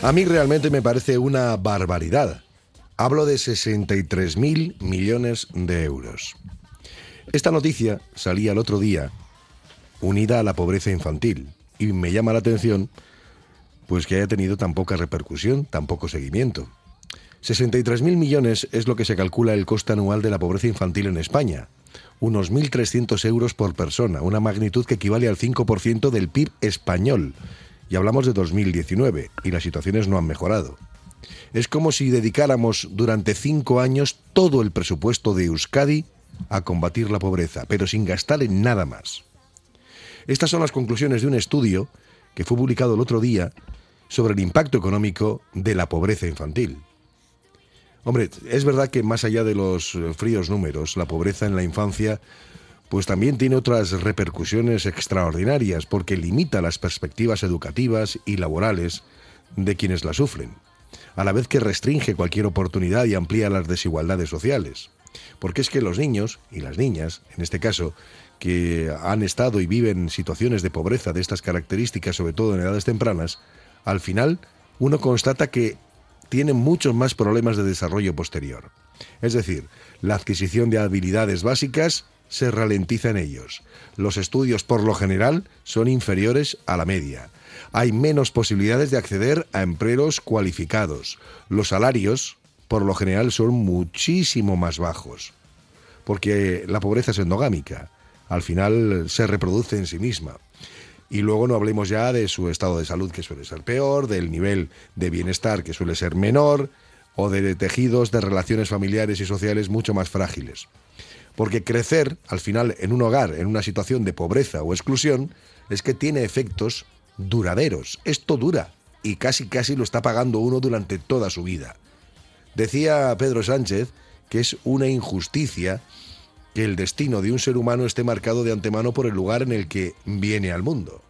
A mí realmente me parece una barbaridad. Hablo de 63 mil millones de euros. Esta noticia salía el otro día unida a la pobreza infantil y me llama la atención pues que haya tenido tan poca repercusión, tan poco seguimiento. 63 mil millones es lo que se calcula el coste anual de la pobreza infantil en España, unos 1.300 euros por persona, una magnitud que equivale al 5% del PIB español, y hablamos de 2019, y las situaciones no han mejorado. Es como si dedicáramos durante cinco años todo el presupuesto de Euskadi a combatir la pobreza, pero sin gastar en nada más. Estas son las conclusiones de un estudio que fue publicado el otro día sobre el impacto económico de la pobreza infantil. Hombre, es verdad que más allá de los fríos números, la pobreza en la infancia pues también tiene otras repercusiones extraordinarias porque limita las perspectivas educativas y laborales de quienes la sufren, a la vez que restringe cualquier oportunidad y amplía las desigualdades sociales. Porque es que los niños y las niñas, en este caso, que han estado y viven situaciones de pobreza de estas características, sobre todo en edades tempranas, al final uno constata que tienen muchos más problemas de desarrollo posterior. Es decir, la adquisición de habilidades básicas se ralentiza en ellos. Los estudios, por lo general, son inferiores a la media. Hay menos posibilidades de acceder a empleos cualificados. Los salarios, por lo general, son muchísimo más bajos. Porque la pobreza es endogámica. Al final se reproduce en sí misma. Y luego no hablemos ya de su estado de salud, que suele ser peor, del nivel de bienestar, que suele ser menor, o de tejidos de relaciones familiares y sociales mucho más frágiles. Porque crecer, al final, en un hogar, en una situación de pobreza o exclusión, es que tiene efectos duraderos. Esto dura y casi casi lo está pagando uno durante toda su vida. Decía Pedro Sánchez que es una injusticia que el destino de un ser humano esté marcado de antemano por el lugar en el que viene al mundo.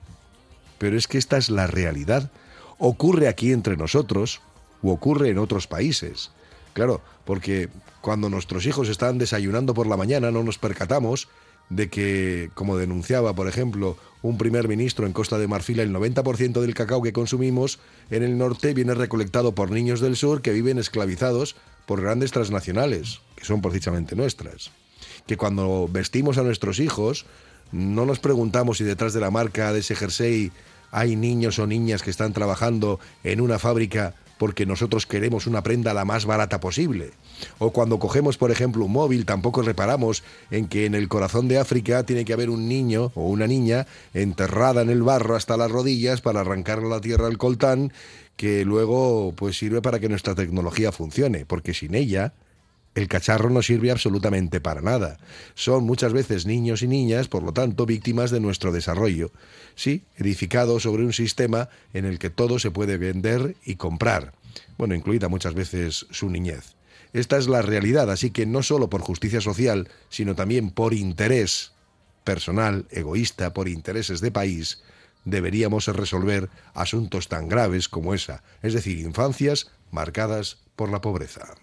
Pero es que esta es la realidad. Ocurre aquí entre nosotros o ocurre en otros países. Claro, porque cuando nuestros hijos están desayunando por la mañana no nos percatamos de que, como denunciaba, por ejemplo, un primer ministro en Costa de Marfil, el 90% del cacao que consumimos en el norte viene recolectado por niños del sur que viven esclavizados por grandes transnacionales, que son precisamente nuestras. Que cuando vestimos a nuestros hijos, no nos preguntamos si detrás de la marca de ese jersey hay niños o niñas que están trabajando en una fábrica porque nosotros queremos una prenda la más barata posible. O cuando cogemos, por ejemplo, un móvil, tampoco reparamos en que en el corazón de África tiene que haber un niño o una niña enterrada en el barro hasta las rodillas para arrancar la tierra al coltán, que luego pues sirve para que nuestra tecnología funcione, porque sin ella el cacharro no sirve absolutamente para nada. Son muchas veces niños y niñas, por lo tanto, víctimas de nuestro desarrollo. Sí, edificado sobre un sistema en el que todo se puede vender y comprar. Bueno, incluida muchas veces su niñez. Esta es la realidad, así que no solo por justicia social, sino también por interés personal, egoísta, por intereses de país, deberíamos resolver asuntos tan graves como esa, es decir, infancias marcadas por la pobreza.